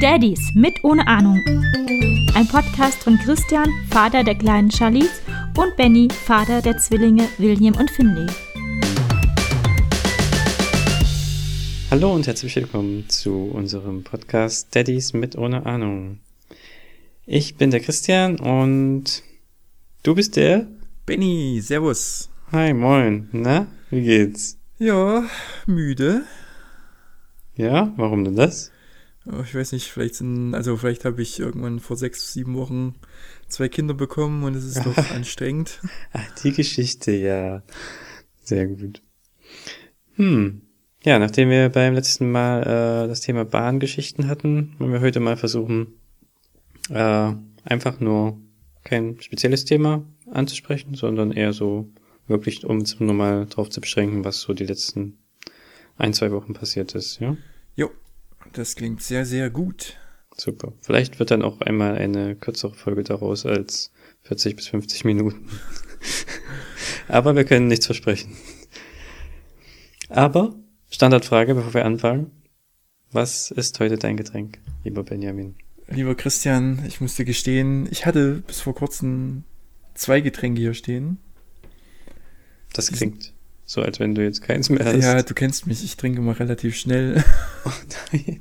Daddies mit ohne Ahnung. Ein Podcast von Christian, Vater der kleinen Charlize, und Benny, Vater der Zwillinge William und Finley. Hallo und herzlich willkommen zu unserem Podcast Daddies mit ohne Ahnung. Ich bin der Christian und du bist der? Benny, servus. Hi, moin. Na, wie geht's? Ja, müde. Ja, warum denn das? Oh, Ich weiß nicht, vielleicht sind, also vielleicht habe ich irgendwann vor sechs, sieben Wochen zwei Kinder bekommen und es ist doch anstrengend. Ach, die Geschichte, ja. Sehr gut. Hm. Ja, nachdem wir beim letzten Mal äh, das Thema Bahngeschichten hatten, wollen wir heute mal versuchen, äh, einfach nur kein spezielles Thema anzusprechen, sondern eher so wirklich, um uns nur mal drauf zu beschränken, was so die letzten ein, zwei Wochen passiert ist, ja? Jo, das klingt sehr, sehr gut. Super. Vielleicht wird dann auch einmal eine kürzere Folge daraus als 40 bis 50 Minuten. Aber wir können nichts versprechen. Aber, Standardfrage, bevor wir anfangen. Was ist heute dein Getränk, lieber Benjamin? Lieber Christian, ich musste gestehen, ich hatte bis vor kurzem zwei Getränke hier stehen. Das klingt so, als wenn du jetzt keins mehr hast. Ja, du kennst mich, ich trinke immer relativ schnell. Oh nein.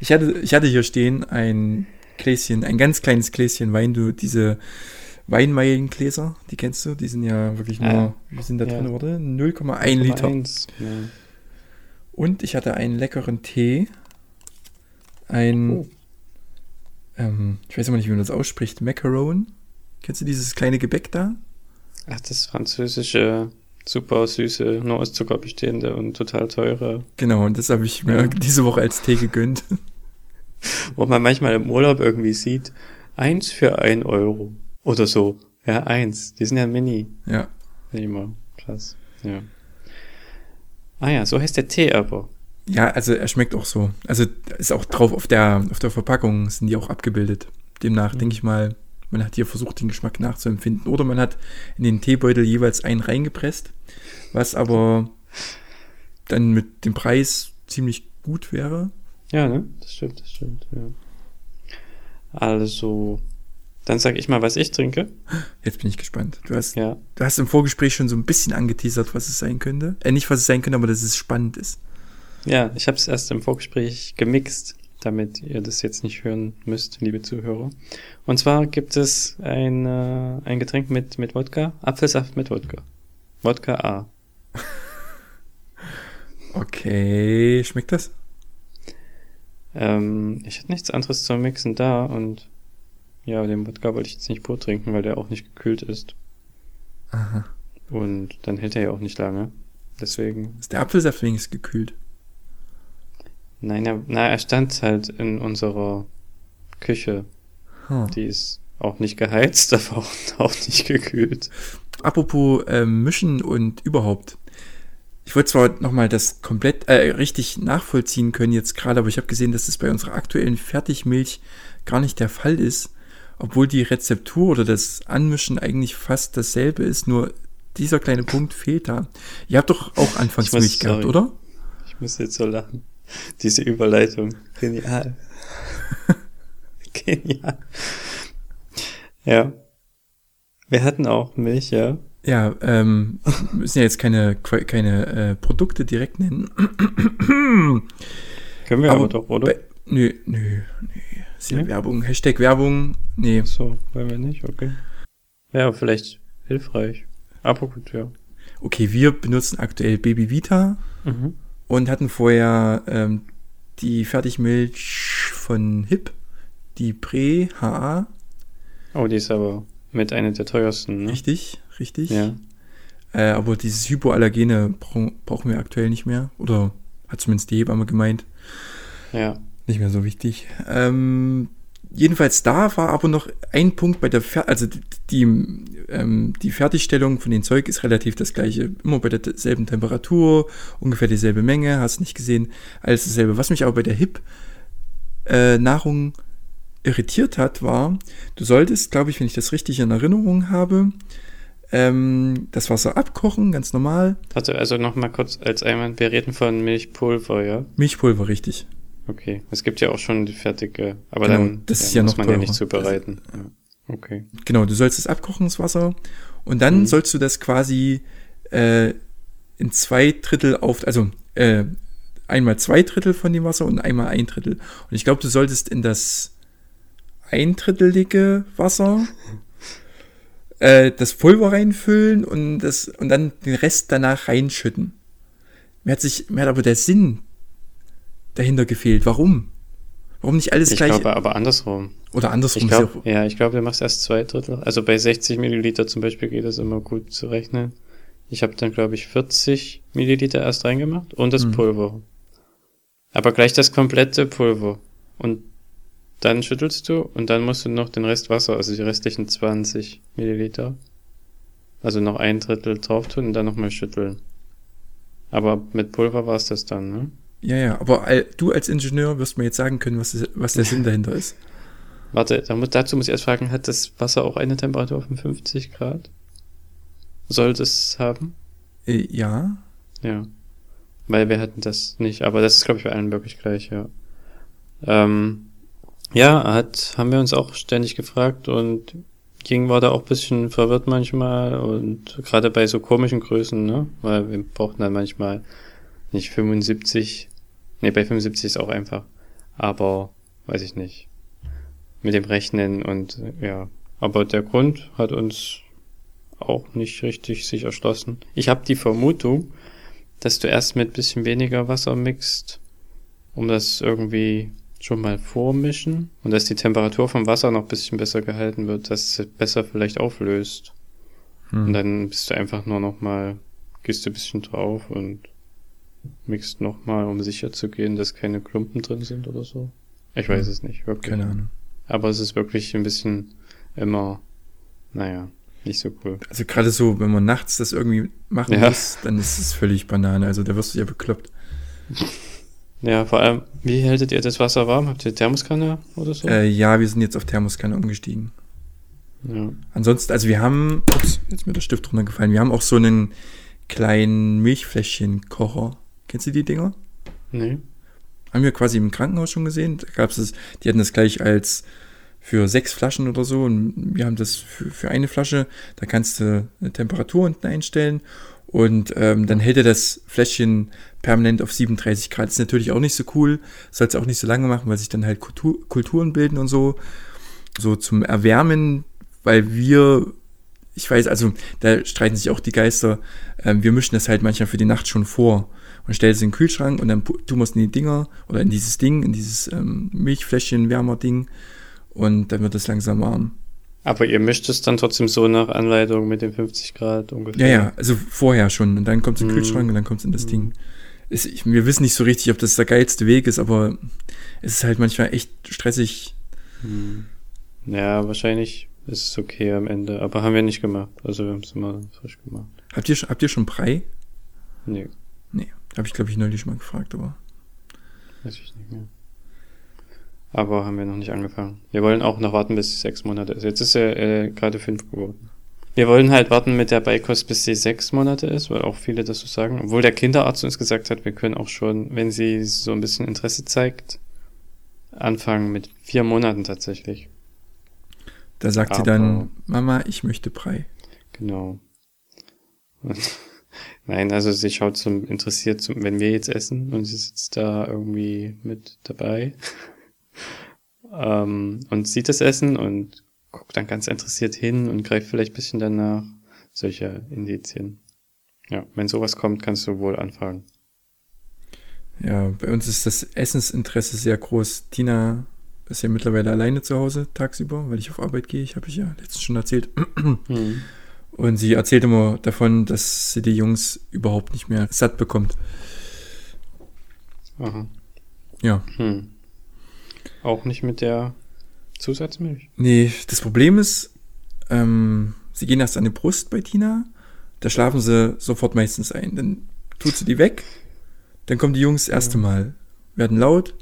Ich hatte, ich hatte hier stehen ein Gläschen, ein ganz kleines Gläschen Wein, du, diese Weinmeilengläser, die kennst du, die sind ja wirklich nur, Ah, wie sind da ja. drin, oder? 0,1 Liter. Ja. Und ich hatte einen leckeren Tee. Ein, Oh. ähm, ich weiß immer nicht, wie man das ausspricht, Macaron. Kennst du dieses kleine Gebäck da? Ach, das französische, super süße, nur aus Zucker bestehende und total teure, Genau, und das habe ich mir Ja. diese Woche als Tee gegönnt. wo man manchmal im Urlaub irgendwie sieht, eins für ein Euro oder so. Ja, eins. Die sind ja mini. ja, Immer. Krass. Ja. Ah ja, so heißt der Tee aber. ja, also er schmeckt auch so. Also ist auch drauf auf der, auf der Verpackung sind die auch abgebildet. Demnach Mhm. denke ich mal, man hat hier versucht, den Geschmack nachzuempfinden. Oder man hat in den Teebeutel jeweils einen reingepresst, was aber dann mit dem Preis ziemlich gut wäre. Ja, ne? Das stimmt, das stimmt, ja. Also, dann sag ich mal, was ich trinke. Jetzt bin ich gespannt. Du hast, Ja. du hast im Vorgespräch schon so ein bisschen angeteasert, was es sein könnte. Äh, nicht, was es sein könnte, aber dass es spannend ist. Ja, ich habe es erst im Vorgespräch gemixt, damit ihr das jetzt nicht hören müsst, liebe Zuhörer. Und zwar gibt es ein, äh, ein Getränk mit, mit Wodka, Apfelsaft mit Wodka. Wodka A. Okay, schmeckt das? Ähm, ich hatte nichts anderes zum Mixen da und ja, den Wodka wollte ich jetzt nicht pur trinken, weil der auch nicht gekühlt ist. Aha. Und dann hält er ja auch nicht lange. Deswegen, Ist der Apfelsaft wenigstens gekühlt? Nein, er, na, er stand halt in unserer Küche. Huh. Die ist auch nicht geheizt, aber auch, nicht gekühlt. Apropos ähm, Mischen und überhaupt. Ich wollte zwar nochmal das komplett äh, richtig nachvollziehen können jetzt gerade, aber ich habe gesehen, dass das bei unserer aktuellen Fertigmilch gar nicht der Fall ist. Obwohl die Rezeptur oder das Anmischen eigentlich fast dasselbe ist, nur dieser kleine Punkt fehlt da. Ihr habt doch auch anfangs Ich muss- Milch gehabt, sorry. oder? Ich muss jetzt so lachen. Diese Überleitung. Genial. Genial. Ja. Wir hatten auch Milch, ja. Ja, ähm, wir müssen ja jetzt keine, keine äh, Produkte direkt nennen. Können wir aber, Aber doch, oder? Bei, nö, nö, nö. Ist ja Nee? Werbung. Hashtag Werbung. Nee. so, wollen wir nicht, okay. Ja, vielleicht hilfreich. Aber gut, ja. Okay, wir benutzen aktuell Baby Vita Mhm. Und hatten vorher ähm, die Fertigmilch von HIP, die Pre HA. Oh, die ist aber mit einer der teuersten, ne? Richtig, richtig. Ja. Äh, aber dieses Hypoallergene bra brauchen wir aktuell nicht mehr. Oder hat zumindest die Hebamme gemeint. Ja. Nicht mehr so wichtig. Ähm, jedenfalls da war aber noch ein Punkt bei der Fer also die, die, ähm, die Fertigstellung von dem Zeug ist relativ das gleiche. Immer bei derselben Temperatur, ungefähr dieselbe Menge, hast nicht gesehen, alles dasselbe. Was mich aber bei der HIP äh, irritiert hat, war, du solltest, glaube ich, wenn ich das richtig in Erinnerung habe, ähm, das Wasser abkochen, ganz normal. Also noch mal kurz als Einwand, wir reden von Milchpulver, ja? Milchpulver, richtig. Okay. Es gibt ja auch schon die fertige, aber Genau, dann das ist ja muss man ja teurer. nicht zubereiten. Ja. Okay. Genau, du sollst es abkochen, das Wasser. Und dann Mhm. sollst du das quasi äh, in zwei Drittel auf, also äh, einmal zwei Drittel von dem Wasser und einmal ein Drittel. Und ich glaube, du solltest in das eindrittelige Wasser äh, das Pulver reinfüllen und das und dann den Rest danach reinschütten. Mir hat sich, mir hat aber der Sinn dahinter gefehlt. Warum? Warum nicht alles Ich gleich? glaube aber andersrum. oder andersrum? Ich auch- ja, ich glaube, du machst erst zwei Drittel. Also bei 60 Milliliter zum Beispiel geht das immer gut zu rechnen. Ich habe dann, glaube ich, 40 Milliliter erst reingemacht und das Mhm. Pulver. Aber gleich das komplette Pulver. Und dann schüttelst du und dann musst du noch den Rest Wasser, also die restlichen 20 Milliliter, also noch ein Drittel drauf tun und dann nochmal schütteln. Aber mit Pulver war es das dann, ne? Ja, ja, aber du als Ingenieur wirst mir jetzt sagen können, was, was der Sinn dahinter ist. Warte, dazu muss ich erst fragen, hat das Wasser auch eine Temperatur von 50 Grad? Soll das haben? Äh, ja, Ja. Weil wir hatten das nicht, aber das ist, glaube ich, bei allen wirklich gleich, ja. Ähm, ja, hat, haben wir uns auch ständig gefragt und King war da auch ein bisschen verwirrt manchmal und gerade bei so komischen Größen, ne? Weil wir brauchten dann manchmal nicht 75, nee, bei 75 ist auch einfach, aber weiß ich nicht. Mit dem Rechnen und ja. Aber der Grund hat uns auch nicht richtig sich erschlossen. Ich habe die Vermutung, dass du erst mit bisschen weniger Wasser mixt, um das irgendwie schon mal vormischen und dass die Temperatur vom Wasser noch ein bisschen besser gehalten wird, dass es besser vielleicht auflöst. Und hm. dann bist du einfach nur noch mal, gehst du ein bisschen drauf und mixt noch mal, um sicher zu gehen, dass keine Klumpen drin sind oder so. Ich weiß es nicht, wirklich. keine Ahnung. Aber es ist wirklich ein bisschen immer, naja, nicht so cool. Also gerade so, wenn man nachts das irgendwie machen Ja. muss, dann ist es völlig Banane. Also da wirst du ja bekloppt. Ja, vor allem, wie hältet ihr das Wasser warm? Habt ihr Thermoskanne oder so? Äh, ja, wir sind jetzt auf Thermoskanne umgestiegen. Ja. Ansonsten, also wir haben, ups, jetzt ist mir der Stift runtergefallen, wir haben auch so einen kleinen Milchfläschchenkocher. Kennst du die Dinger? Nee. Haben wir quasi im Krankenhaus schon gesehen. Da gab's es, die hatten das gleich als für sechs Flaschen oder so und wir haben das für, für eine Flasche. Da kannst du eine Temperatur unten einstellen und ähm, dann hält er das Fläschchen permanent auf 37 Grad. Ist natürlich auch nicht so cool. Soll es auch nicht so lange machen, weil sich dann halt Kultur, Kulturen bilden und so. So zum Erwärmen, weil wir, ich weiß, also da streiten sich auch die Geister. Ähm, wir mischen das halt manchmal für die Nacht schon vor und stellen es in den Kühlschrank und dann tun wir es in die Dinger oder in dieses Ding, in dieses ähm, Milchfläschchen-Wärmer-Ding und dann wird es langsam warm. Aber ihr mischt es dann trotzdem so nach Anleitung mit den 50 Grad ungefähr. Ja, ja, also vorher schon und dann kommt es in den Mhm. Kühlschrank und dann kommt es in das Ding. Es, ich, wir wissen nicht so richtig, ob das der geilste Weg ist, aber es ist halt manchmal echt stressig. Hm. Ja, wahrscheinlich ist es okay am Ende. Aber haben wir nicht gemacht. Also wir haben es immer frisch gemacht. Habt ihr, schon- habt ihr schon Brei? Nee, Nee, habe ich glaube ich neulich mal gefragt, aber weiß ich nicht mehr. Aber haben wir noch nicht angefangen. Wir wollen auch noch warten, bis sie sechs Monate ist. Jetzt ist er äh, gerade fünf geworden. Wir wollen halt warten mit der Beikost, bis sie sechs Monate ist, weil auch viele das so sagen. Obwohl der Kinderarzt uns gesagt hat, wir können auch schon, wenn sie so ein bisschen Interesse zeigt, anfangen mit vier Monaten tatsächlich. da sagt sie Aber- dann, Mama, ich möchte Brei. Genau. Und, nein, also sie schaut zum interessiert, zum, wenn wir jetzt essen und sie sitzt da irgendwie mit dabei ähm, und sieht das Essen und guckt dann ganz interessiert hin und greift vielleicht ein bisschen danach. Solche Indizien. Ja, wenn sowas kommt, kannst du wohl anfangen. Ja, bei uns ist das Essensinteresse sehr groß. Tina ist ja mittlerweile alleine zu Hause tagsüber, weil ich auf Arbeit gehe. Ich habe ich ja letztens schon erzählt. Hm. Und sie erzählt immer davon, dass sie die Jungs überhaupt nicht mehr satt bekommt. Aha. Ja. Hm. Auch nicht mit der Zusatzmilch. Nee, das Problem ist, ähm, sie gehen erst an die Brust bei Tina, da schlafen sie sofort meistens ein. Dann tut sie die weg, dann kommen die Jungs das erste Mal, werden laut,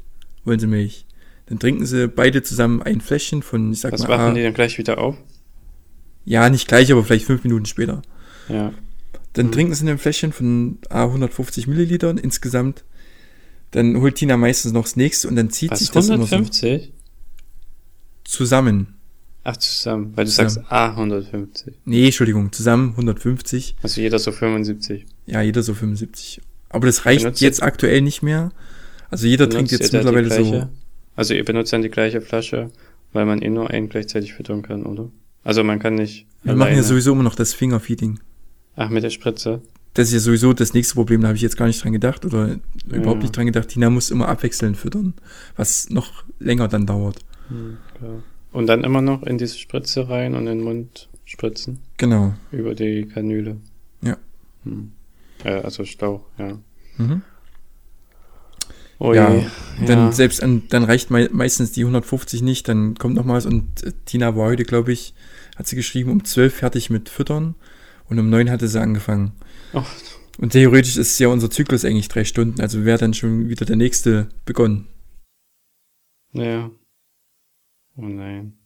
wollen sie Milch. Dann trinken sie beide zusammen ein Fläschchen von, ich sag Was mal, machen A, die dann gleich wieder auf? Ja, nicht gleich, aber vielleicht fünf Minuten später. Ja. Dann Mhm. trinken sie in einem Fläschchen von A 150 Millilitern insgesamt. Dann holt Tina meistens noch das nächste und dann zieht Was, sich das immer so 150? zusammen. Ach, zusammen. Weil du Zusammen. sagst A 150. Nee, Entschuldigung, zusammen 150. Also jeder so 75. Ja, jeder so 75. Aber das reicht Benutzt jetzt aktuell nicht mehr. Also jeder trinkt jetzt mittlerweile so. Also ihr benutzt dann die gleiche Flasche, weil man eh nur einen gleichzeitig füttern kann, oder? Also man kann nicht Wir machen ja alleine- sowieso immer noch das Fingerfeeding. Ach, mit der Spritze. Das ist ja sowieso das nächste Problem, da habe ich jetzt gar nicht dran gedacht oder überhaupt Ja. nicht dran gedacht. Tina muss immer abwechselnd füttern, was noch länger dann dauert. Hm, klar. Und dann immer noch in diese Spritze rein und in den Mund spritzen. Genau. Über die Kanüle. Ja. Hm. Äh, also Schlauch, ja. Mhm. Oh Ja, je. Dann ja. selbst an, dann reicht mei meistens die 150 nicht, dann kommt noch mal was und äh, Tina war heute, glaube ich, hat sie geschrieben, um 12 fertig mit Füttern und um 9 hatte sie angefangen. Oh. Und theoretisch ist ja unser Zyklus eigentlich drei Stunden, also wäre dann schon wieder der nächste begonnen. Ja. Oh nein.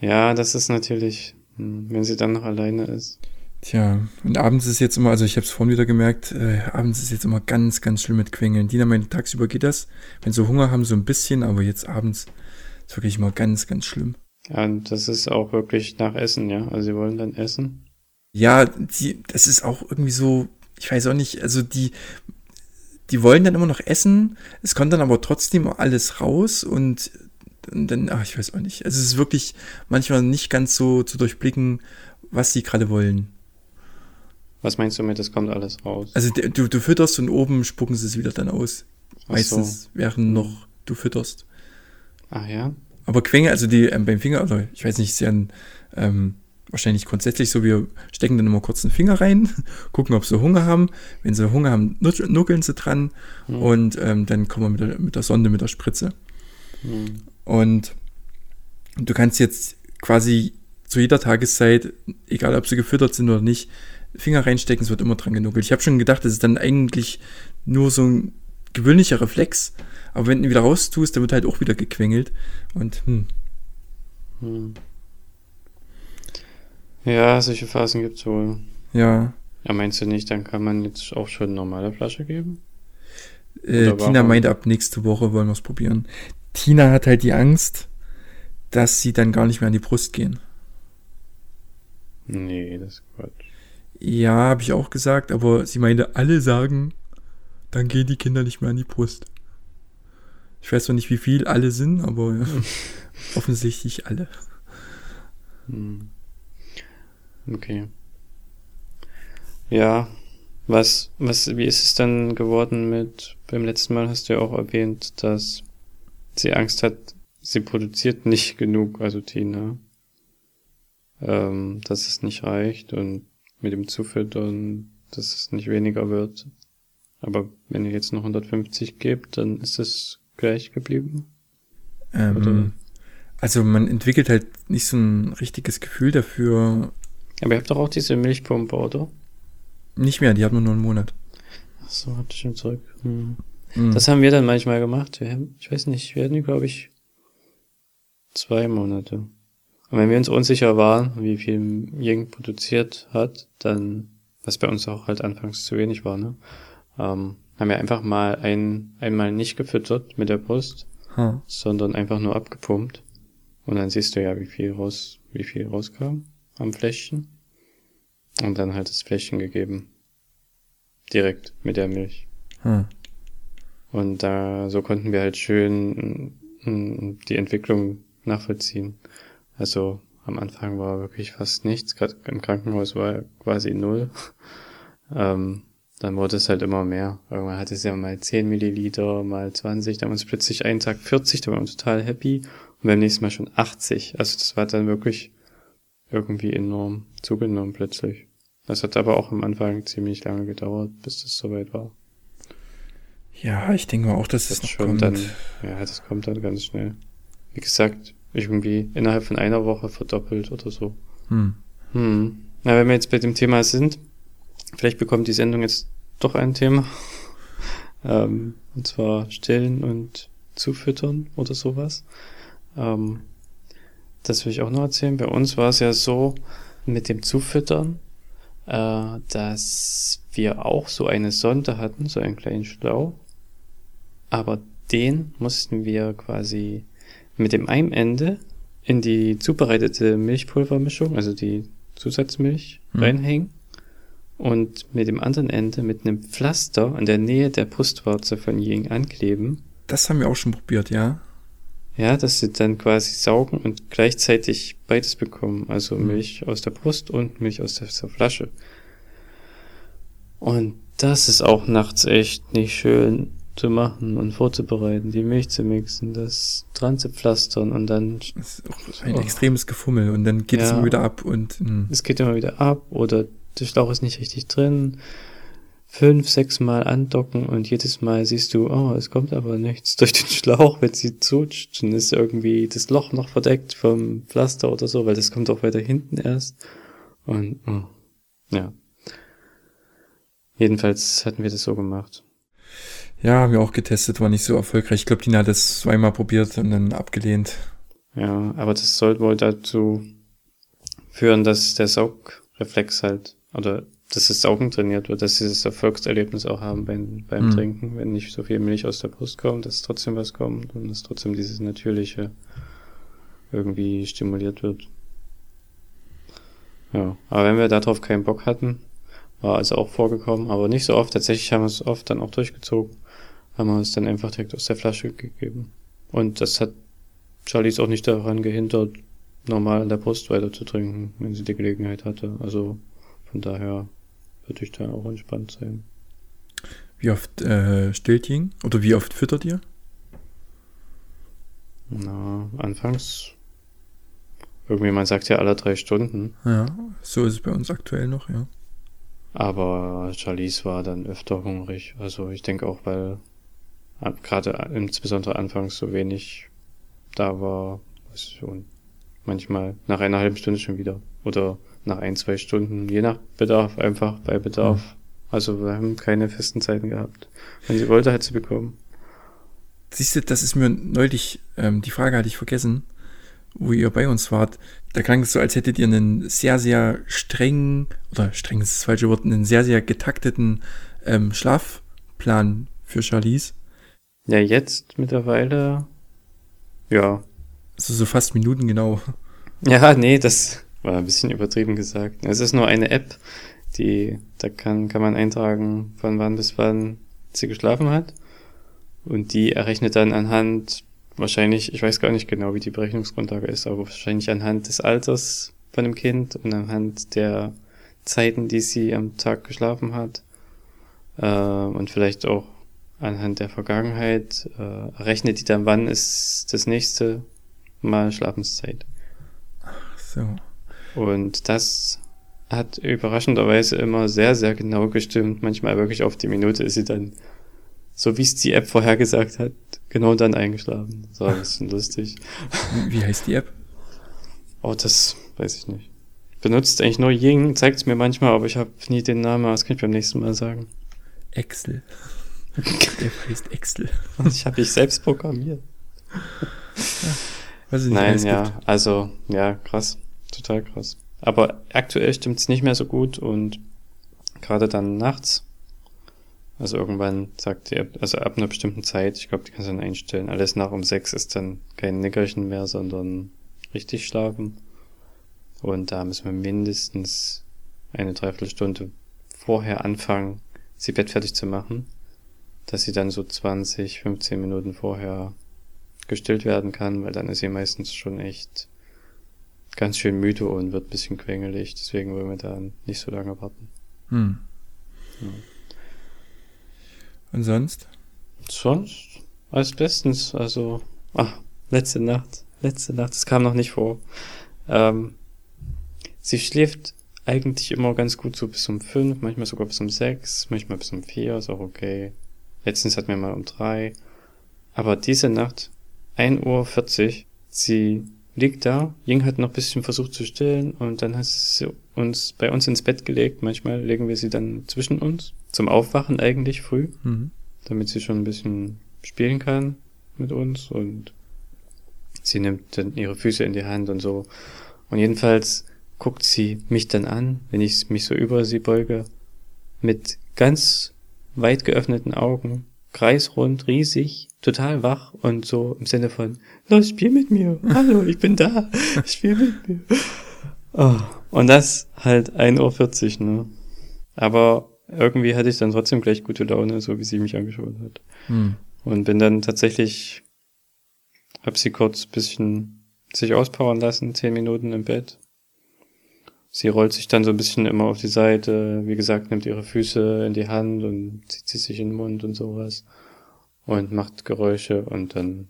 Ja, das ist natürlich, hm, wenn sie dann noch alleine ist. Tja, und abends ist jetzt immer, also ich habe es vorhin wieder gemerkt, äh, abends ist jetzt immer ganz, ganz schlimm mit Quengeln. Dina meint, tagsüber geht das, wenn sie Hunger haben, so ein bisschen, aber jetzt abends ist wirklich immer ganz, ganz schlimm. Ja, und das ist auch wirklich nach Essen, ja. Also sie wollen dann essen. Ja, die, das ist auch irgendwie so, ich weiß auch nicht, also die, die wollen dann immer noch essen, es kommt dann aber trotzdem alles raus und, und dann, ach, ich weiß auch nicht. Also es ist wirklich manchmal nicht ganz so zu durchblicken, was sie gerade wollen. Was meinst du mit, das kommt alles raus? Also du, du fütterst und oben spucken sie es wieder dann aus. Ach Meistens während noch du fütterst. Ach ja? Aber Quenge, also die ähm, beim Finger, oder ich weiß nicht, ist ja ein, ähm, wahrscheinlich grundsätzlich so, wir stecken dann immer kurz einen Finger rein, gucken, ob sie Hunger haben. Wenn sie Hunger haben, nuck- nuckeln sie dran Hm. und ähm, dann kommen wir mit der, mit der Sonde, mit der Spritze. Hm. Und du kannst jetzt quasi zu jeder Tageszeit, egal ob sie gefüttert sind oder nicht, Finger reinstecken, es wird immer dran genuckelt. Ich habe schon gedacht, das ist dann eigentlich nur so ein gewöhnlicher Reflex, aber wenn du ihn wieder raustust, dann wird halt auch wieder gequengelt. Und hm, Hm. Ja, solche Phasen gibt's wohl. ja, Ja, meinst du nicht, dann kann man jetzt auch schon normale Flasche geben? äh, Tina meinte, ab nächste Woche wollen wir es probieren. Tina hat halt die Angst, dass sie dann gar nicht mehr an die Brust gehen. Nee, das ist Quatsch. Ja, habe ich auch gesagt, aber sie meinte, alle sagen, dann gehen die Kinder nicht mehr an die Brust. Ich weiß noch nicht, wie viel alle sind, aber ja, offensichtlich alle. Hm. Okay. Ja, was, was, wie ist es dann geworden mit, beim letzten Mal hast du ja auch erwähnt, dass sie Angst hat, sie produziert nicht genug, also Tina, ähm, dass es nicht reicht und mit dem Zufüttern, dass es nicht weniger wird. Aber wenn ihr jetzt noch 150 gebt, dann ist es gleich geblieben. Ähm, also man entwickelt halt nicht so ein richtiges Gefühl dafür. Aber ihr habt doch auch diese Milchpumpe, oder? Nicht mehr, die hat man nur einen Monat. Ach so, ihr schon zurück. Hm. Mhm. Das haben wir dann manchmal gemacht. Wir haben, ich weiß nicht, wir hatten, glaube ich, zwei Monate. Und wenn wir uns unsicher waren, wie viel Ying produziert hat, dann, was bei uns auch halt anfangs zu wenig war, ne, ähm, haben wir einfach mal ein, einmal nicht gefüttert mit der Brust, ha. sondern einfach nur abgepumpt. Und dann siehst du ja, wie viel raus, wie viel rauskam am Fläschchen. Und dann halt das Fläschchen gegeben. Direkt mit der Milch. Ha. Und da so konnten wir halt schön mm, die Entwicklung nachvollziehen. Also am Anfang war wirklich fast nichts, gerade im Krankenhaus war quasi null. ähm, dann wurde es halt immer mehr. Irgendwann hatte es ja mal 10 Milliliter, mal 20, dann waren es plötzlich einen Tag 40, da waren wir total happy. Und beim nächsten Mal schon 80. Also das war dann wirklich irgendwie enorm zugenommen plötzlich. Das hat aber auch am Anfang ziemlich lange gedauert, bis das soweit war. Ja, ich denke auch, dass es Das noch schon kommt. dann, ja, das kommt dann ganz schnell. Wie gesagt, irgendwie innerhalb von einer Woche verdoppelt oder so. Hm. Hm. Na, wenn wir jetzt bei dem Thema sind, vielleicht bekommt die Sendung jetzt doch ein Thema. ähm, und zwar stillen und zufüttern oder sowas. Ähm, das will ich auch noch erzählen. Bei uns war es ja so mit dem Zufüttern, äh, dass wir auch so eine Sonde hatten, so einen kleinen Schlauch. Aber den mussten wir quasi mit dem einen Ende in die zubereitete Milchpulvermischung, also die Zusatzmilch, Hm. reinhängen und mit dem anderen Ende mit einem Pflaster an der Nähe der Brustwarze von Ying ankleben. Das haben wir auch schon probiert, ja. Ja, dass sie dann quasi saugen und gleichzeitig beides bekommen. Also Mhm. Milch aus der Brust und Milch aus der Flasche. Und das ist auch nachts echt nicht schön zu machen und vorzubereiten, die Milch zu mixen, das dran zu pflastern und dann, Das ist auch ein Oh. extremes Gefummel und dann geht es Ja. immer wieder ab und hm. es geht immer wieder ab oder der Schlauch ist nicht richtig drin. Fünf, sechs Mal andocken und jedes Mal siehst du, oh, es kommt aber nichts durch den Schlauch, wenn sie zutscht, dann ist irgendwie das Loch noch verdeckt vom Pflaster oder so, weil das kommt auch weiter hinten erst. Und, oh, ja. Jedenfalls hatten wir das so gemacht. Ja, haben wir auch getestet, war nicht so erfolgreich. Ich glaube, Dina hat das zweimal probiert und dann abgelehnt. Ja, aber das soll wohl dazu führen, dass der Saugreflex halt, oder dass das Saugen trainiert wird, dass sie das Erfolgserlebnis auch haben beim, beim Mhm. Trinken, wenn nicht so viel Milch aus der Brust kommt, dass trotzdem was kommt und dass trotzdem dieses Natürliche irgendwie stimuliert wird. Ja, aber wenn wir darauf keinen Bock hatten, war also auch vorgekommen, aber nicht so oft. Tatsächlich haben wir es oft dann auch durchgezogen, haben wir es dann einfach direkt aus der Flasche gegeben. Und das hat Charlie ist auch nicht daran gehindert, normal an der Brust weiter zu trinken, wenn sie die Gelegenheit hatte. Also von daher würde ich da auch entspannt sein. Wie oft äh, stillt Ying? Oder wie oft füttert ihr? Na, anfangs irgendwie, man sagt ja alle drei Stunden, Ja, so ist es bei uns aktuell noch, ja. aber Charlize war dann öfter hungrig. Also ich denke auch, weil gerade insbesondere anfangs so wenig da war, schon manchmal nach einer halben Stunde schon wieder oder nach ein, zwei Stunden, je nach Bedarf, einfach bei Bedarf. Also wir haben keine festen Zeiten gehabt. Wenn sie wollte, hat sie bekommen. Siehst du, das ist mir neulich, ähm, die Frage hatte ich vergessen, wo ihr bei uns wart. Da klang es so, als hättet ihr einen sehr, sehr strengen, oder streng ist das falsche Wort, einen sehr, sehr getakteten ähm, Schlafplan für Charlize. Ja, jetzt mittlerweile, ja. Also so fast Minuten genau. Ja, nee, das war ein bisschen übertrieben gesagt. Es ist nur eine App, die, da kann, kann man eintragen, von wann bis wann sie geschlafen hat. Und die errechnet dann anhand, wahrscheinlich, ich weiß gar nicht genau, wie die Berechnungsgrundlage ist, aber wahrscheinlich anhand des Alters von dem Kind und anhand der Zeiten, die sie am Tag geschlafen hat. Äh, und vielleicht auch anhand der Vergangenheit, äh, errechnet die dann, wann ist das nächste Mal Schlafenszeit. So. Und das hat überraschenderweise immer sehr, sehr genau gestimmt. Manchmal wirklich auf die Minute ist sie dann, so wie es die App vorhergesagt hat, genau dann eingeschlafen. Das war ein bisschen lustig. Wie, heißt die App? Oh, das weiß ich nicht. Benutzt eigentlich nur Ying, zeigt es mir manchmal, aber ich habe nie den Namen, das kann ich beim nächsten Mal sagen. Excel. Der heißt Excel. Ich habe ich selbst programmiert. Es nicht Nein, ja, gibt. also, ja, krass. Total krass. Aber aktuell stimmt's nicht mehr so gut und gerade dann nachts, also irgendwann sagt die App, also ab einer bestimmten Zeit, ich glaube, die kannst du dann einstellen, alles nach um sechs ist dann kein Nickerchen mehr, sondern richtig schlafen. Und da müssen wir mindestens eine Dreiviertelstunde vorher anfangen, sie bettfertig zu machen, dass sie dann so 20, 15 Minuten vorher gestillt werden kann, weil dann ist sie meistens schon echt ganz schön müde und wird ein bisschen quengelig. Deswegen wollen wir da nicht so lange warten. Hm. Ja. Und sonst? Sonst alles bestens. Also, ach, letzte Nacht, letzte Nacht, das kam noch nicht vor. Ähm, sie schläft eigentlich immer ganz gut so bis um fünf, manchmal sogar bis um sechs, manchmal bis um vier, ist auch okay. Letztens hatten wir mal um drei. Aber diese Nacht, 1.40 Uhr, sie liegt da, Ying hat noch ein bisschen versucht zu stillen und dann hat sie uns bei uns ins Bett gelegt. Manchmal legen wir sie dann zwischen uns, zum Aufwachen eigentlich früh Mhm. damit sie schon ein bisschen spielen kann mit uns und sie nimmt dann ihre Füße in die Hand und so. Und jedenfalls guckt sie mich dann an, wenn ich mich so über sie beuge, mit ganz weit geöffneten Augen, kreisrund, riesig, total wach und so im Sinne von, los, spiel mit mir, hallo, ich bin da, spiel mit mir. Oh, und das halt 1.40 Uhr, ne? Aber irgendwie hatte ich dann trotzdem gleich gute Laune, so wie sie mich angeschaut hat. Hm. Und bin dann tatsächlich, hab sie kurz bisschen sich auspowern lassen, zehn Minuten im Bett. Sie rollt sich dann so ein bisschen immer auf die Seite, wie gesagt, nimmt ihre Füße in die Hand und zieht sie sich in den Mund und sowas und macht Geräusche und dann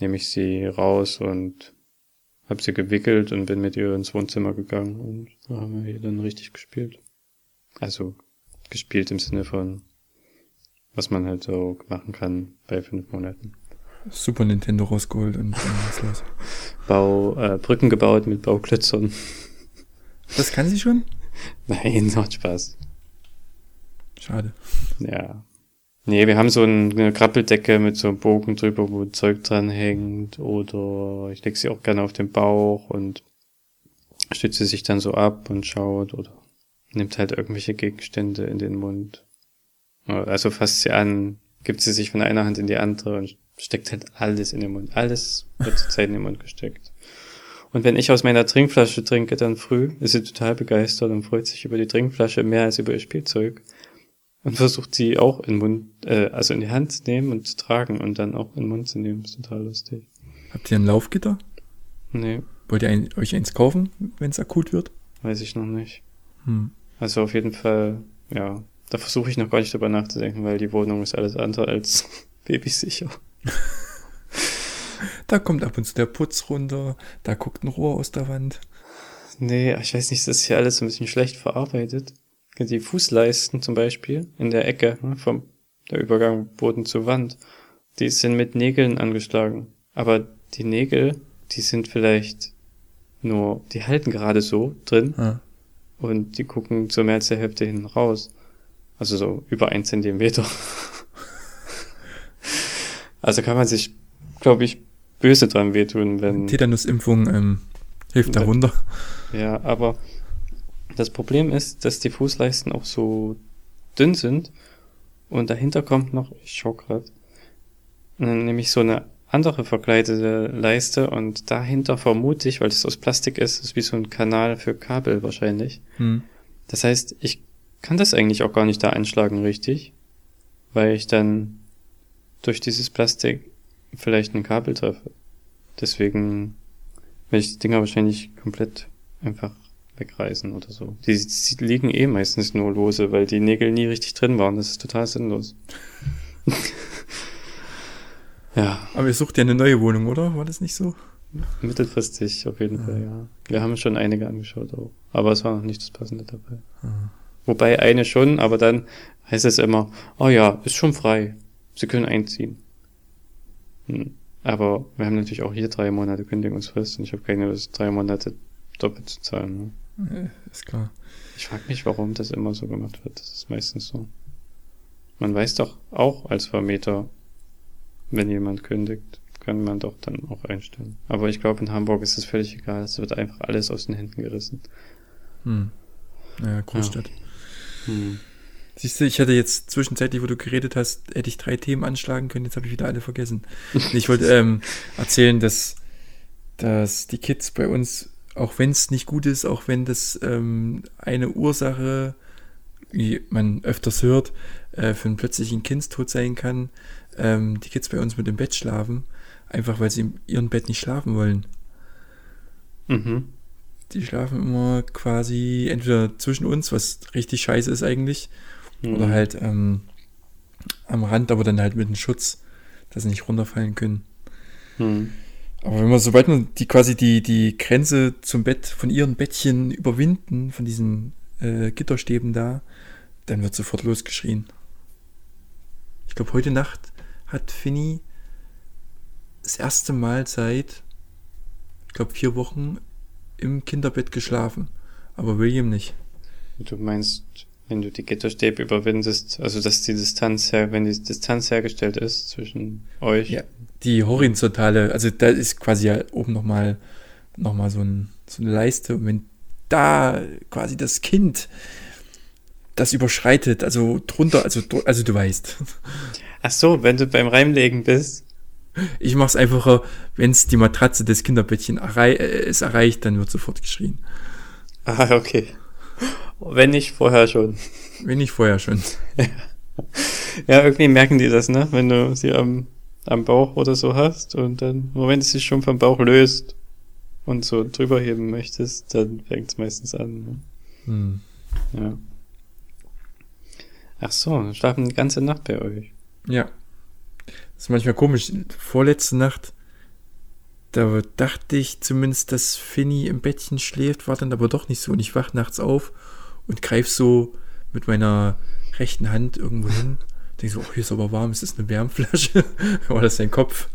nehme ich sie raus und hab sie gewickelt und bin mit ihr ins Wohnzimmer gegangen und da haben wir hier dann richtig gespielt. Also gespielt im Sinne von, was man halt so machen kann bei fünf Monaten. Super Nintendo rausgeholt und dann was los. Bau, äh, Brücken gebaut mit Bauklötzern. Das kann sie schon? Nein, macht Spaß. Schade. Ja. Nee, wir haben so eine Krabbeldecke mit so einem Bogen drüber, wo Zeug dran hängt. Oder ich leg sie auch gerne auf den Bauch und stütze sich dann so ab und schaut oder nimmt halt irgendwelche Gegenstände in den Mund. Also fasst sie an, gibt sie sich von einer Hand in die andere und steckt halt alles in den Mund. Alles wird zur Zeit in den Mund gesteckt. Und wenn ich aus meiner Trinkflasche trinke, dann früh, ist sie total begeistert und freut sich über die Trinkflasche mehr als über ihr Spielzeug. Und versucht sie auch in Mund, äh, also in die Hand zu nehmen und zu tragen und dann auch in den Mund zu nehmen. ist total lustig. Habt ihr ein Laufgitter? Nee, Wollt ihr ein, euch eins kaufen, wenn es akut wird? weiß ich noch nicht. Hm. Also auf jeden Fall, ja, da versuche ich noch gar nicht drüber nachzudenken, weil die Wohnung ist alles andere als babysicher. Da kommt ab und zu der Putz runter, da guckt ein Rohr aus der Wand. Nee, ich weiß nicht, das ist hier alles ein bisschen schlecht verarbeitet. Die Fußleisten zum Beispiel in der Ecke ne, vom der Übergang Boden zur Wand, die sind mit Nägeln angeschlagen. Aber die Nägel, die sind vielleicht nur, die halten gerade so drin Ja. und die gucken zur mehr als der Hälfte hinten raus. Also so über ein Zentimeter. also kann man sich, glaube ich, böse dran wehtun, wenn. Tetanusimpfung ähm, hilft da Ja. Wunder. Ja, aber das Problem ist, dass die Fußleisten auch so dünn sind und dahinter kommt noch, ich schau grad, äh, nämlich so eine andere verkleidete Leiste und dahinter vermute ich, weil das aus Plastik ist, ist wie so ein Kanal für Kabel wahrscheinlich. Hm. Das heißt, ich kann das eigentlich auch gar nicht da einschlagen richtig, weil ich dann durch dieses Plastik vielleicht ein Kabel treffe. Deswegen werde ich die Dinger wahrscheinlich komplett einfach wegreißen oder so. Die, die liegen eh meistens nur lose, weil die Nägel nie richtig drin waren. Das ist total sinnlos. ja, Aber ihr sucht ja eine neue Wohnung, oder? War das nicht so? mittelfristig auf jeden Ja. Fall, ja. Wir haben schon einige angeschaut auch. Aber es war noch nicht das Passende dabei. Ah. Wobei eine schon, aber dann heißt es immer, oh ja, ist schon frei. Sie können einziehen. Hm. Aber wir haben natürlich auch hier drei Monate Kündigungsfrist und ich habe keine Lust, drei Monate doppelt zu zahlen. Ne? Ist klar. Ich frage mich, warum das immer so gemacht wird. Das ist meistens so. Man weiß doch auch als Vermieter, wenn jemand kündigt, kann man doch dann auch einstellen. Aber ich glaube, in Hamburg ist es völlig egal. Es wird einfach alles aus den Händen gerissen. Hm. Naja, Großstadt. Hm. Siehst du, ich hatte jetzt zwischenzeitlich, wo du geredet hast, hätte ich drei Themen anschlagen können, jetzt habe ich wieder alle vergessen. Ich wollte ähm, erzählen, dass, dass die Kids bei uns, auch wenn es nicht gut ist, auch wenn das ähm, eine Ursache, wie man öfters hört, äh, für einen plötzlichen Kindstod sein kann, ähm, die Kids bei uns mit im Bett schlafen, einfach weil sie in ihrem Bett nicht schlafen wollen. Mhm. Die schlafen immer quasi entweder zwischen uns, was richtig scheiße ist eigentlich, oder Mhm. halt ähm, am Rand, aber dann halt mit einem Schutz, dass sie nicht runterfallen können. Mhm. Aber wenn man, sobald man die quasi die, die Grenze zum Bett von ihren Bettchen überwinden, von diesen äh, Gitterstäben da, dann wird sofort losgeschrien. Ich glaube, heute Nacht hat Finny das erste Mal seit, ich glaube, vier Wochen im Kinderbett geschlafen. Aber William nicht. Du meinst, wenn du die Gitterstäbe überwindest, also dass die Distanz her, wenn die Distanz hergestellt ist zwischen euch, Ja. die horizontale, also da ist quasi ja oben nochmal noch mal so, ein, so eine Leiste. Und wenn da quasi das Kind das überschreitet, also drunter, also, also du weißt. Ach so, wenn du beim Reimlegen bist. Ich mach's einfacher, wenn es die Matratze des Kinderbettchen errei äh, es erreicht, dann wird sofort geschrien. Ah, okay. Wenn nicht vorher schon. Wenn nicht vorher schon. ja, irgendwie merken die das, ne? Wenn du sie am, am Bauch oder so hast und dann, wenn es sich schon vom Bauch löst und so drüber heben möchtest, dann fängt es meistens an. Ne? Hm. Ja. Ach so, schlafen die ganze Nacht bei euch. Ja. Das ist manchmal komisch. Vorletzte Nacht, da dachte ich zumindest, dass Finny im Bettchen schläft, war dann aber doch nicht so. Und ich wach nachts auf und greif so mit meiner rechten Hand irgendwo hin. Denke so, oh, hier ist aber warm, ist das eine Wärmflasche? war das dein Kopf?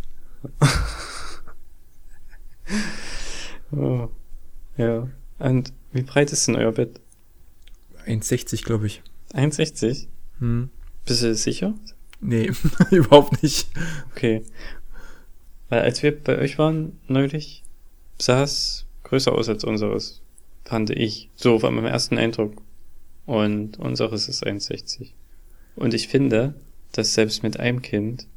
oh. Ja. Und wie breit ist denn euer Bett? 1,60 glaube ich. 1,60? Hm. Bist du sicher? Nee, überhaupt nicht. Okay. Weil als wir bei euch waren neulich, sah es größer aus als unseres, fand ich. So von meinem ersten Eindruck. Und unseres ist 1,60. Und ich finde, dass selbst mit einem Kind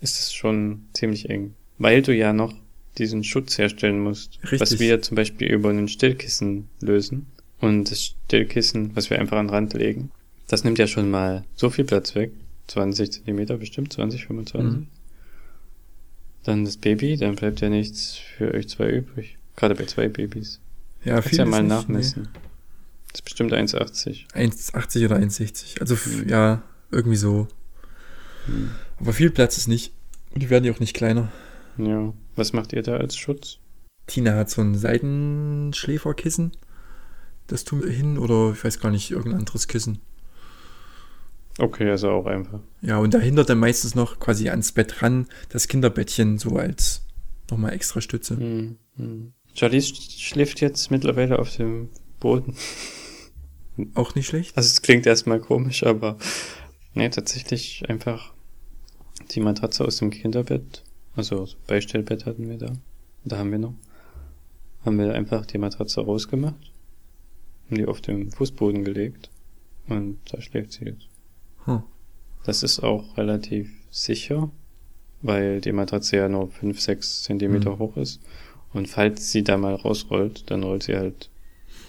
ist es schon ziemlich eng. Weil du ja noch diesen Schutz herstellen musst. Richtig. Was wir zum Beispiel über einen Stillkissen lösen. Und das Stillkissen, was wir einfach an den Rand legen, das nimmt ja schon mal so viel Platz weg. 20 Zentimeter bestimmt, 20, 25. Mhm. Dann das Baby, dann bleibt ja nichts für euch zwei übrig. Gerade bei zwei Babys. Ja, viel. ja mal nachmessen. Nee. Das ist bestimmt 1,80. 1,80 oder 1,60. Also, mhm. ja, irgendwie so. Mhm. Aber viel Platz ist nicht. Und die werden ja auch nicht kleiner. Ja. Was macht ihr da als Schutz? Tina hat so ein Seitenschläferkissen. Das tun wir hin oder ich weiß gar nicht, irgendein anderes Kissen. Okay, also auch einfach. Ja, und dahinter dann meistens noch quasi ans Bett ran das Kinderbettchen so als nochmal extra Stütze. Hm, hm. Charlie schläft jetzt mittlerweile auf dem Boden. Auch nicht schlecht. Also es klingt erstmal komisch, aber nee, tatsächlich einfach die Matratze aus dem Kinderbett, also Beistellbett hatten wir da, da haben wir noch, haben wir einfach die Matratze rausgemacht, haben die auf den Fußboden gelegt und da schläft sie jetzt. Hm. Das ist auch relativ sicher, weil die Matratze ja nur 5, 6 Zentimeter hm. hoch ist. Und falls sie da mal rausrollt, dann rollt sie halt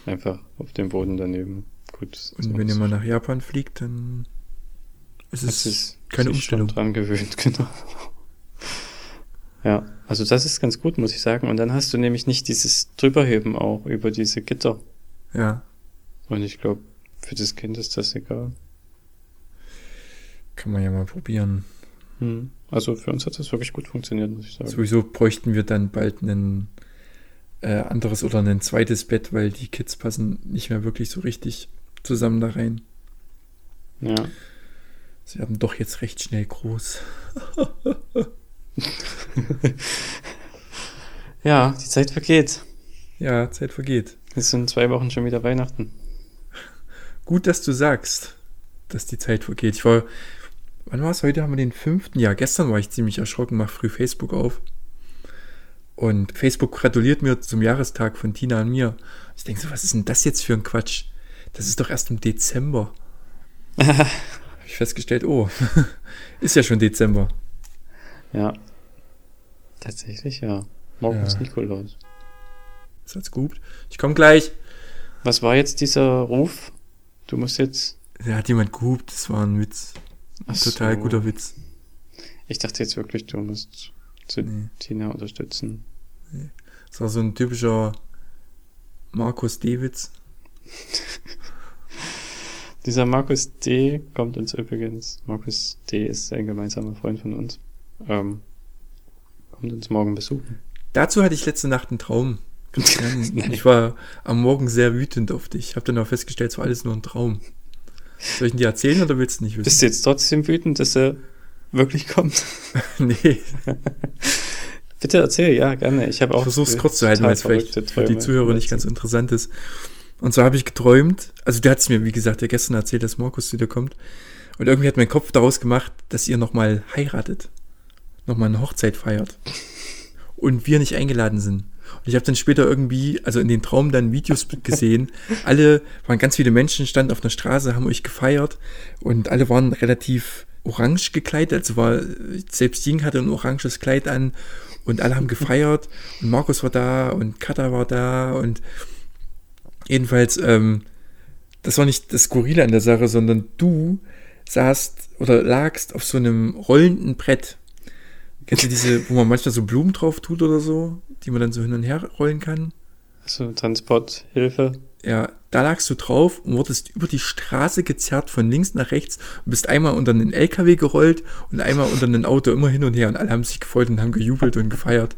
einfach auf dem Boden daneben. Gut. Und wenn ihr mal nach Japan fliegt, dann ist es ist keine Umstellung. dran gewöhnt, genau. ja, also das ist ganz gut, muss ich sagen. Und dann hast du nämlich nicht dieses Drüberheben auch über diese Gitter. Ja. Und ich glaube, für das Kind ist das egal. Kann man ja mal probieren. Hm. Also für uns hat das wirklich gut funktioniert, muss ich sagen. Sowieso bräuchten wir dann bald ein äh, anderes oder ein zweites Bett, weil die Kids passen nicht mehr wirklich so richtig zusammen da rein. Ja. Sie haben doch jetzt recht schnell groß. ja, die Zeit vergeht. Ja, Zeit vergeht. Es sind zwei Wochen schon wieder Weihnachten. Gut, dass du sagst, dass die Zeit vergeht. Ich war wann war es? Heute haben wir den fünften. Ja, gestern war ich ziemlich erschrocken, mach früh Facebook auf. Und Facebook gratuliert mir zum Jahrestag von Tina und mir. Ich denke so, was ist denn das jetzt für ein Quatsch? Das ist doch erst im Dezember. Habe ich festgestellt, oh, ist ja schon Dezember. Ja. Tatsächlich, ja. Morgen ja. ist Nikolaus. Ist hat's gut. Ich komme gleich. Was war jetzt dieser Ruf? Du musst jetzt. Da hat jemand gehupt, das war ein Witz. Ein total so. guter Witz. Ich dachte jetzt wirklich, du musst zu nee. Tina unterstützen. Nee. Das war so ein typischer Markus D-Witz. Dieser Markus D. kommt uns übrigens. Markus D. ist ein gemeinsamer Freund von uns. Ähm, kommt uns morgen besuchen. Dazu hatte ich letzte Nacht einen Traum. ich war am Morgen sehr wütend auf dich. Ich habe dann auch festgestellt, es war alles nur ein Traum. Soll ich ihn dir erzählen oder willst du nicht wissen? Bist du jetzt trotzdem wütend, dass er wirklich kommt? nee. Bitte erzähl, ja, gerne. Ich habe auch. Ich versuch's kurz zu halten, weil es vielleicht für die Zuhörer nicht ganz interessant ist. Und zwar habe ich geträumt, also der hat es mir, wie gesagt, ja gestern erzählt, dass Markus zu dir kommt. Und irgendwie hat mein Kopf daraus gemacht, dass ihr nochmal heiratet. nochmal eine Hochzeit feiert. Und wir nicht eingeladen sind. Und ich habe dann später irgendwie, also in den Traum dann Videos gesehen. Alle waren ganz viele Menschen, standen auf der Straße, haben euch gefeiert und alle waren relativ orange gekleidet. Also war, selbst Ying hatte ein oranges Kleid an und alle haben gefeiert und Markus war da und Kata war da und jedenfalls, ähm, das war nicht das Skurrile an der Sache, sondern du saßt oder lagst auf so einem rollenden Brett. Kennst du diese, wo man manchmal so Blumen drauf tut oder so, die man dann so hin und her rollen kann? So Transporthilfe. Ja, da lagst du drauf und wurdest über die Straße gezerrt von links nach rechts und bist einmal unter einen LKW gerollt und einmal unter ein Auto immer hin und her und alle haben sich gefreut und haben gejubelt und gefeiert.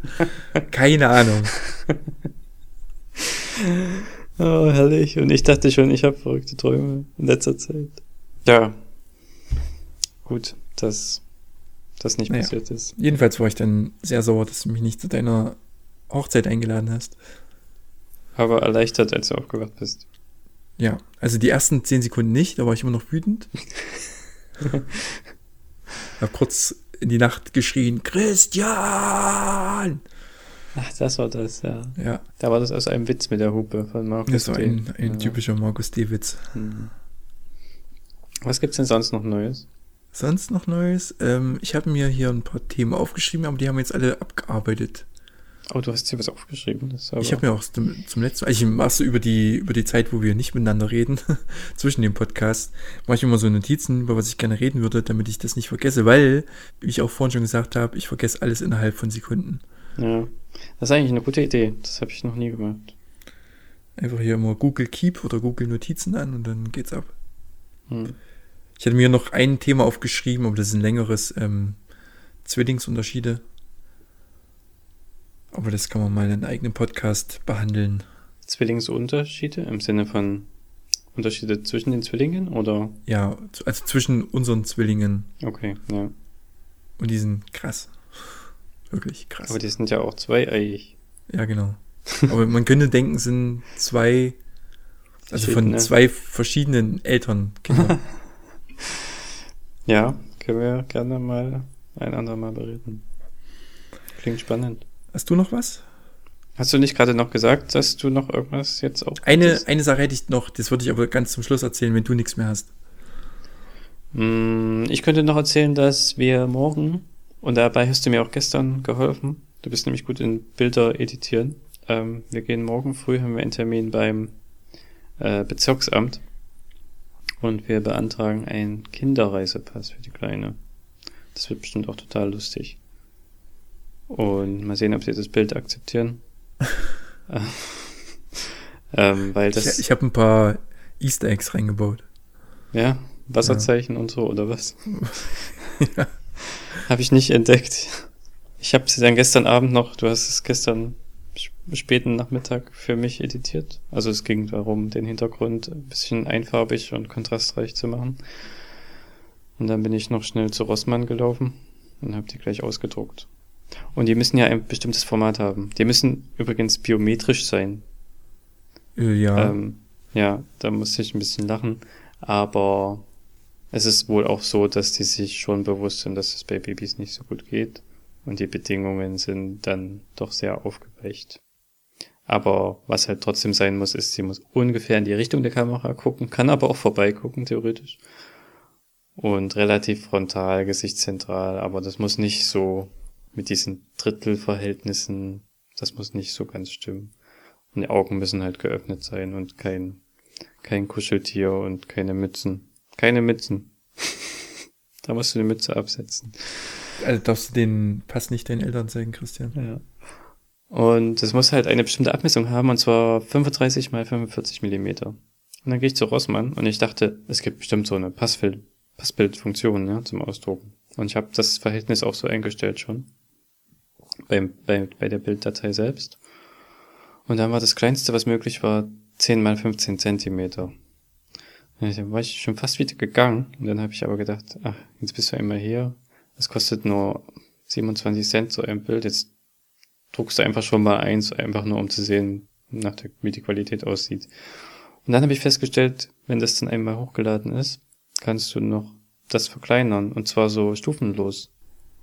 Keine Ahnung. Oh, herrlich. Und ich dachte schon, ich habe verrückte Träume in letzter Zeit. Ja. Gut, dass das nicht Naja. passiert ist. Jedenfalls war ich dann sehr sauer, dass du mich nicht zu deiner Hochzeit eingeladen hast. Aber erleichtert, als du aufgewacht bist. Ja, also die ersten zehn Sekunden nicht, da war ich immer noch wütend. hab kurz in die Nacht geschrien, Christian! Ach, das war das, ja. Ja, Da war das aus einem Witz mit der Hupe von Markus. das war D. ein, ein Ja. typischer Markus D-Witz. Hm. Was gibt's denn sonst noch Neues? Sonst noch Neues? Ähm, ich habe mir hier ein paar Themen aufgeschrieben, aber die haben wir jetzt alle abgearbeitet. Oh, du hast dir was aufgeschrieben. Aber Ich habe mir auch zum, zum letzten Mal, ich mache so über die, über die Zeit, wo wir nicht miteinander reden, zwischen dem Podcast, mache ich immer so Notizen, über was ich gerne reden würde, damit ich das nicht vergesse, weil, wie ich auch vorhin schon gesagt habe, ich vergesse alles innerhalb von Sekunden. Ja. Das ist eigentlich eine gute Idee. Das habe ich noch nie gemacht. Einfach hier immer Google Keep oder Google Notizen an und dann geht's ab. Hm. Ich hatte mir noch ein Thema aufgeschrieben, aber das ist ein längeres, ähm, Zwillingsunterschiede. Aber das kann man mal in einem eigenen Podcast behandeln. Zwillingsunterschiede im Sinne von Unterschiede zwischen den Zwillingen oder? Ja, also zwischen unseren Zwillingen. Okay, ja. Und die sind krass. Wirklich krass. Aber die sind ja auch zweieiig. ja, genau. Aber man könnte denken, es sind zwei, also von zwei verschiedenen Eltern Kinder. Ja, können wir gerne mal ein andermal bereden. Klingt spannend. Hast du noch was? Hast du nicht gerade noch gesagt, dass du noch irgendwas jetzt auch Eine, eine Sache hätte ich noch, das würde ich aber ganz zum Schluss erzählen, wenn du nichts mehr hast. Mm, Ich könnte noch erzählen, dass wir morgen, und dabei hast du mir auch gestern geholfen, du bist nämlich gut in Bilder editieren. Ähm, wir gehen morgen früh, haben wir einen Termin beim äh, Bezirksamt und wir beantragen einen Kinderreisepass für die Kleine. Das wird bestimmt auch total lustig. Und mal sehen, ob sie das Bild akzeptieren. Äh, ähm, weil das, ich ich habe ein paar Easter Eggs reingebaut. ja, Wasserzeichen und so, oder was? Habe ich nicht entdeckt. Ich habe sie dann gestern Abend noch, du hast es gestern späten Nachmittag für mich editiert. Also es ging darum, den Hintergrund ein bisschen einfarbig und kontrastreich zu machen. Und dann bin ich noch schnell zu Rossmann gelaufen und habe die gleich ausgedruckt. Und die müssen ja ein bestimmtes Format haben. Die müssen übrigens biometrisch sein. Äh, ja, Ähm, ja, da muss ich ein bisschen lachen. Aber es ist wohl auch so, dass die sich schon bewusst sind, dass es bei Babys nicht so gut geht. Und die Bedingungen sind dann doch sehr aufgeweicht. Aber was halt trotzdem sein muss, ist, sie muss ungefähr in die Richtung der Kamera gucken, kann aber auch vorbeigucken, theoretisch. Und relativ frontal, gesichtszentral, aber das muss nicht so mit diesen Drittelverhältnissen, das muss nicht so ganz stimmen. Und die Augen müssen halt geöffnet sein und kein, kein Kuscheltier und keine Mützen. Keine Mützen. da musst du die Mütze absetzen. also darfst du den Pass nicht deinen Eltern zeigen, Christian. Ja. Und es muss halt eine bestimmte Abmessung haben, und zwar 35 mal 45 Millimeter. Und dann gehe ich zu Rossmann und ich dachte, es gibt bestimmt so eine Passbild, Passbildfunktion ja, zum Ausdrucken. Und ich habe das Verhältnis auch so eingestellt schon. Beim, bei, bei der Bilddatei selbst. Und dann war das kleinste, was möglich war, 10 mal 15 Zentimeter. Ja, Dann war ich schon fast wieder gegangen. Und dann habe ich aber gedacht, ach, jetzt bist du einmal hier. Es kostet nur 27 Cent so ein Bild. Jetzt druckst du einfach schon mal eins, einfach nur um zu sehen, nach der, wie die Qualität aussieht. Und dann habe ich festgestellt, wenn das dann einmal hochgeladen ist, kannst du noch das verkleinern. Und zwar so stufenlos.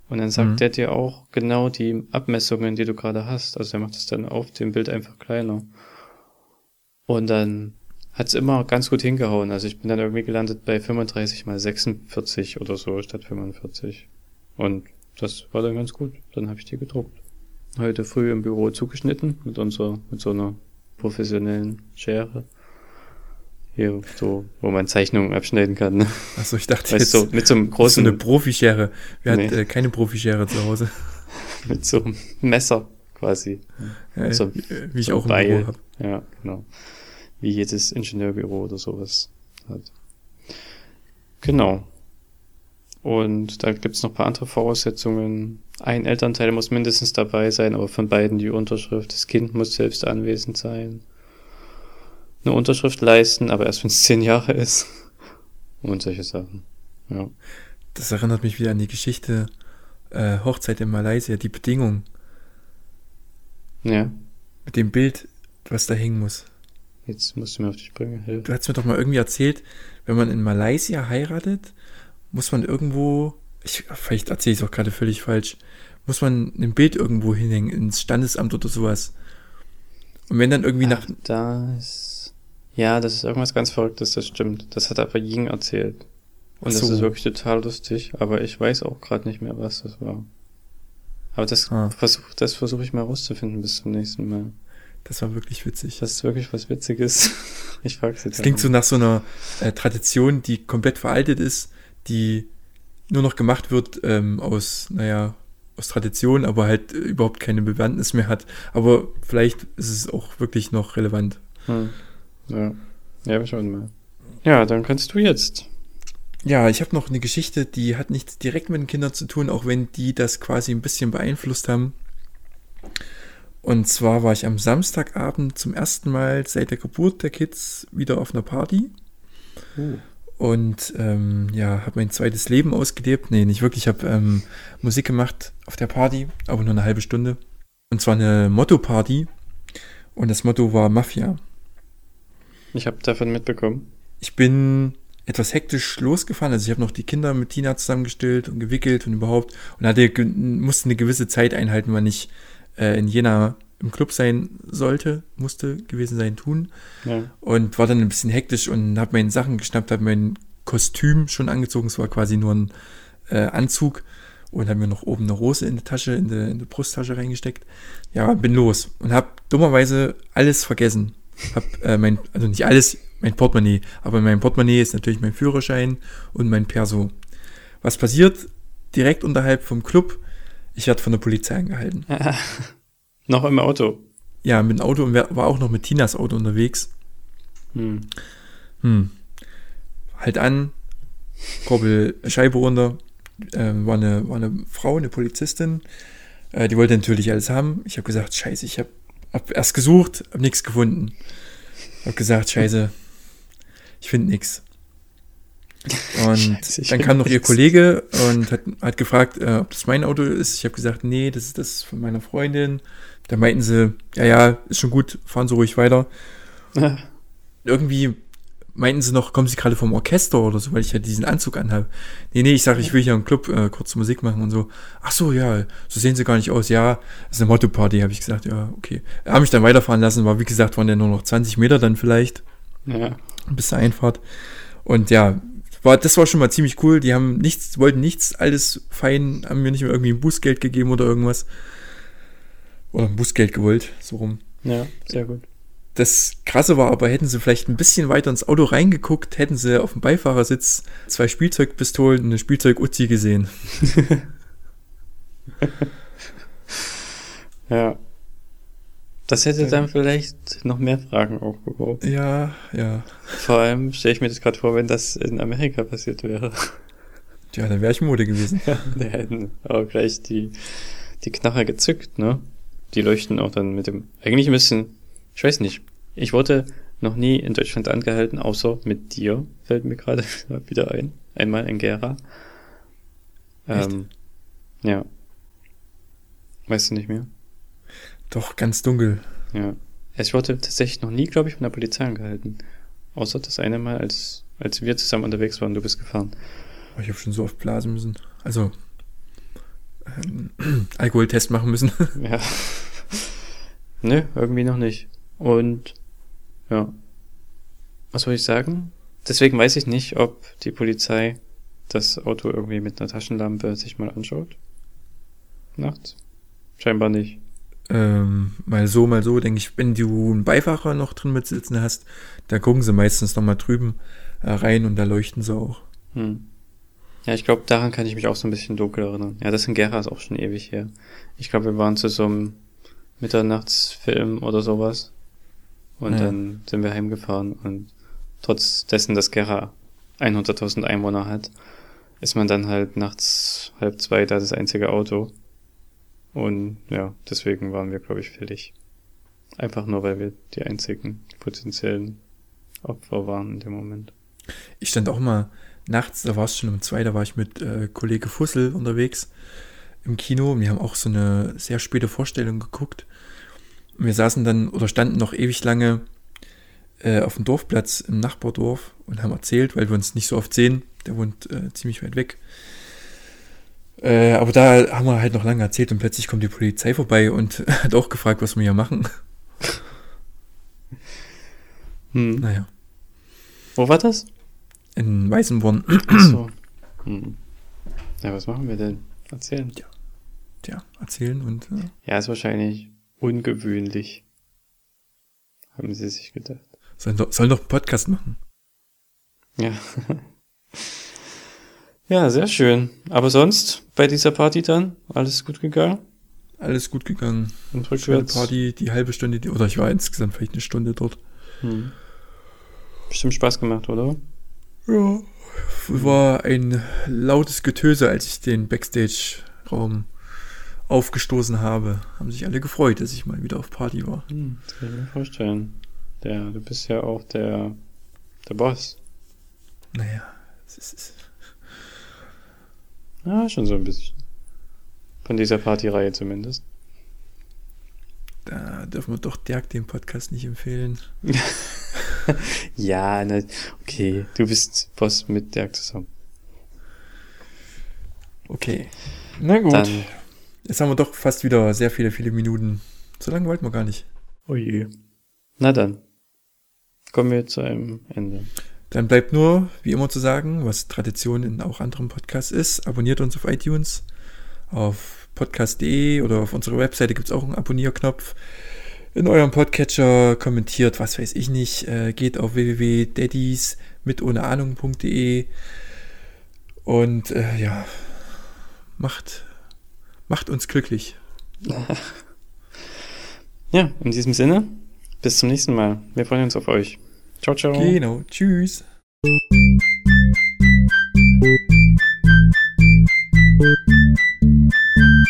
Und dann sagt Mhm. der dir auch genau die Abmessungen, die du gerade hast. Also er macht es dann auf dem Bild einfach kleiner. Und dann hat's immer ganz gut hingehauen. Also ich bin dann irgendwie gelandet bei 35 mal 46 oder so statt 45. Und das war dann ganz gut. Dann habe ich die gedruckt. Heute früh im Büro zugeschnitten mit unserer, mit so einer professionellen Schere. Hier, so, wo man Zeichnungen abschneiden kann. Ne? Achso, ich dachte Weißt jetzt, du, mit so einem große großen, eine Profischere. Wer Nee. hat äh, keine Profischere zu Hause? mit so einem Messer quasi. Ja, So- äh, wie ich so auch im Beil. Büro habe. Ja, genau. Wie jedes Ingenieurbüro oder sowas hat. Genau. Und da gibt's noch ein paar andere Voraussetzungen. Ein Elternteil muss mindestens dabei sein, aber von beiden die Unterschrift. Das Kind muss selbst anwesend sein. Eine Unterschrift leisten, aber erst wenn es zehn Jahre ist. Und solche Sachen. Ja. Das erinnert mich wieder an die Geschichte äh, Hochzeit in Malaysia, die Bedingung Ja. mit dem Bild, was da hängen muss. Jetzt musst du mir auf die Sprünge helfen. Du hast mir doch mal irgendwie erzählt, wenn man in Malaysia heiratet, muss man irgendwo, ich, vielleicht erzähle ich es auch gerade völlig falsch, muss man ein Bild irgendwo hinhängen, ins Standesamt oder sowas. Und wenn dann irgendwie nach, Ach, das. Ja, das ist irgendwas ganz Verrücktes, das stimmt. Das hat aber Ying erzählt. Und Ach das so. ist wirklich total lustig, aber ich weiß auch gerade nicht mehr, was das war. Aber das Ah. versuch, das versuche ich mal rauszufinden bis zum nächsten Mal. das war wirklich witzig. Das ist wirklich was Witziges. Ich frage sie Das klingt so nach so einer äh, Tradition, die komplett veraltet ist, die nur noch gemacht wird ähm, aus, naja, aus Tradition, aber halt überhaupt keine Bewandtnis mehr hat. Aber vielleicht ist es auch wirklich noch relevant. Hm. Ja. Ja, schauen mal. Ja, dann kannst du jetzt. Ja, ich habe noch eine Geschichte, die hat nichts direkt mit den Kindern zu tun, auch wenn die das quasi ein bisschen beeinflusst haben. Und zwar war ich am Samstagabend zum ersten Mal seit der Geburt der Kids wieder auf einer Party. Uh. Und ähm, ja, habe mein zweites Leben ausgelebt. Nee, nicht wirklich. Ich habe ähm, Musik gemacht auf der Party, aber nur eine halbe Stunde. Und zwar eine Motto-Party. Und das Motto war Mafia. Ich habe davon mitbekommen. Ich bin etwas hektisch losgefahren. Also ich habe noch die Kinder mit Tina zusammengestellt und gewickelt und überhaupt. Und hatte, musste eine gewisse Zeit einhalten, wann ich äh, in Jena im Club sein sollte, musste gewesen sein, tun. Ja. Und war dann ein bisschen hektisch und habe meine Sachen geschnappt, habe mein Kostüm schon angezogen. Es war quasi nur ein äh, Anzug und habe mir noch oben eine Rose in die Tasche, in die, in die Brusttasche reingesteckt. Ja, bin los und habe dummerweise alles vergessen. Hab äh, mein, also nicht alles, mein Portemonnaie, aber in meinem Portemonnaie ist natürlich mein Führerschein und mein Perso. Was passiert? Direkt unterhalb vom Club, ich werde von der Polizei angehalten. Noch im Auto. Ja, mit dem Auto und war auch noch mit Tinas Auto unterwegs. Hm. Hm. Halt an, Korbel Scheibe runter. Ähm, war, eine, war eine Frau, eine Polizistin. Äh, die wollte natürlich alles haben. Ich habe gesagt, scheiße, ich habe hab erst gesucht, habe nichts gefunden. Habe gesagt, scheiße, ich finde nichts. Und Scheiße, dann kam noch ihr. Kollege und hat, hat gefragt, äh, ob das mein Auto ist. Ich habe gesagt, nee, das ist das von meiner Freundin. Da meinten sie, ja, ja, ist schon gut, fahren Sie ruhig weiter irgendwie meinten sie noch, kommen sie gerade vom Orchester oder so, weil ich ja diesen Anzug anhabe. Nee, nee, ich sage, ich will hier im Club äh, kurz Musik machen und so. Ach so, ja, so sehen sie gar nicht aus. Ja, das ist eine Motto-Party, habe ich gesagt. Ja, okay. Haben mich dann weiterfahren lassen, war wie gesagt, waren ja nur noch 20 Meter dann vielleicht Ja. bis zur Einfahrt. Und ja, war, das war schon mal ziemlich cool. Die haben nichts, wollten nichts, alles fein, haben mir nicht mehr irgendwie ein Bußgeld gegeben oder irgendwas. Oder ein Bußgeld gewollt, so rum. Ja, sehr gut. Das Krasse war aber, hätten sie vielleicht ein bisschen weiter ins Auto reingeguckt, hätten sie auf dem Beifahrersitz zwei Spielzeugpistolen und eine Spielzeug-Uzi gesehen. Ja. Das hätte dann vielleicht noch mehr Fragen aufgeworfen. Ja, ja. Vor allem stelle ich mir das gerade vor, wenn das in Amerika passiert wäre. Ja, dann wäre ich Mode gewesen. Ja, da hätten auch gleich die, die Knarre gezückt, ne? Die leuchten auch dann mit dem. Eigentlich müssen. Ich weiß nicht. Ich wurde noch nie in Deutschland angehalten, außer mit dir, fällt mir gerade wieder ein. Einmal in Gera. Echt? Ähm, ja. Weißt du nicht mehr? Doch, ganz dunkel. Ja. Ich wurde tatsächlich noch nie, glaube ich, von der Polizei angehalten. Außer das eine Mal, als, als wir zusammen unterwegs waren, du bist gefahren. Oh, ich habe schon so oft blasen müssen. Also, ähm, Alkoholtest machen müssen. Ja. Nö, irgendwie noch nicht. Und ja. Was soll ich sagen? Deswegen weiß ich nicht, ob die Polizei das Auto irgendwie mit einer Taschenlampe sich mal anschaut. Nachts. Scheinbar nicht. Ähm, mal so, mal so, denke ich, wenn du einen Beifahrer noch drin mitsitzen hast, da gucken sie meistens noch mal drüben äh, rein und da leuchten sie auch. Hm. Ja, ich glaube, daran kann ich mich auch so ein bisschen dunkel erinnern. Ja, das in Gera ist auch schon ewig her. Ich glaube, wir waren zu so einem Mitternachtsfilm oder sowas. Und Ja. dann sind wir heimgefahren und trotz dessen, dass Gera 100.000 Einwohner hat, ist man dann halt nachts halb zwei da das einzige Auto. Und ja, deswegen waren wir, glaube ich, fällig. Einfach nur, weil wir die einzigen potenziellen Opfer waren in dem Moment. Ich stand auch mal nachts, da war es schon um zwei, da war ich mit äh, Kollege Fussel unterwegs im Kino. und Wir haben auch so eine sehr späte Vorstellung geguckt. Und wir saßen dann oder standen noch ewig lange äh, auf dem Dorfplatz im Nachbardorf und haben erzählt, weil wir uns nicht so oft sehen. Der wohnt äh, ziemlich weit weg. Äh, aber da haben wir halt noch lange erzählt und plötzlich kommt die Polizei vorbei und hat auch gefragt, was wir hier machen. Hm. Naja, Wo war das? In Weißenborn. Ach so. Hm. Ja, was machen wir denn? Erzählen. Tja, erzählen und äh, Ja, ist wahrscheinlich ungewöhnlich. Haben sie sich gedacht. sollen, doch, sollen doch einen Podcast machen. Ja. ja, sehr schön. Aber sonst, bei dieser Party dann, alles gut gegangen? Alles gut gegangen. Und rückwärts? Party, die halbe Stunde, die, oder ich war insgesamt vielleicht eine Stunde dort. Hm. Bestimmt Spaß gemacht, oder? Ja. War ein lautes Getöse, als ich den Backstage-Raum aufgestoßen habe. Haben sich alle gefreut, dass ich mal wieder auf Party war. Hm, das kann ich mir vorstellen. Der, du bist ja auch der, der Boss. Naja, es ist, es Ja, schon so ein bisschen. Von dieser Partyreihe zumindest. da dürfen wir doch Dirk den Podcast nicht empfehlen. Ja, ne, okay. Du bist Boss mit Dirk zusammen. Okay. Na gut. Dann, Jetzt haben wir doch fast wieder sehr viele, viele Minuten. So lange wollten wir gar nicht. oh je. Na dann. Kommen wir zu einem Ende. Dann bleibt nur, wie immer zu sagen, was Tradition in auch anderen Podcasts ist. Abonniert uns auf iTunes, auf podcast.de oder auf unserer Webseite gibt es auch einen Abonnierknopf. In eurem Podcatcher kommentiert, was weiß ich nicht, äh, geht auf www.daddies mit ohne Ahnung.de und äh, ja, macht, macht uns glücklich. Ja, in diesem Sinne, bis zum nächsten Mal. Wir freuen uns auf euch. Ciao, ciao. Genau, tschüss. Thank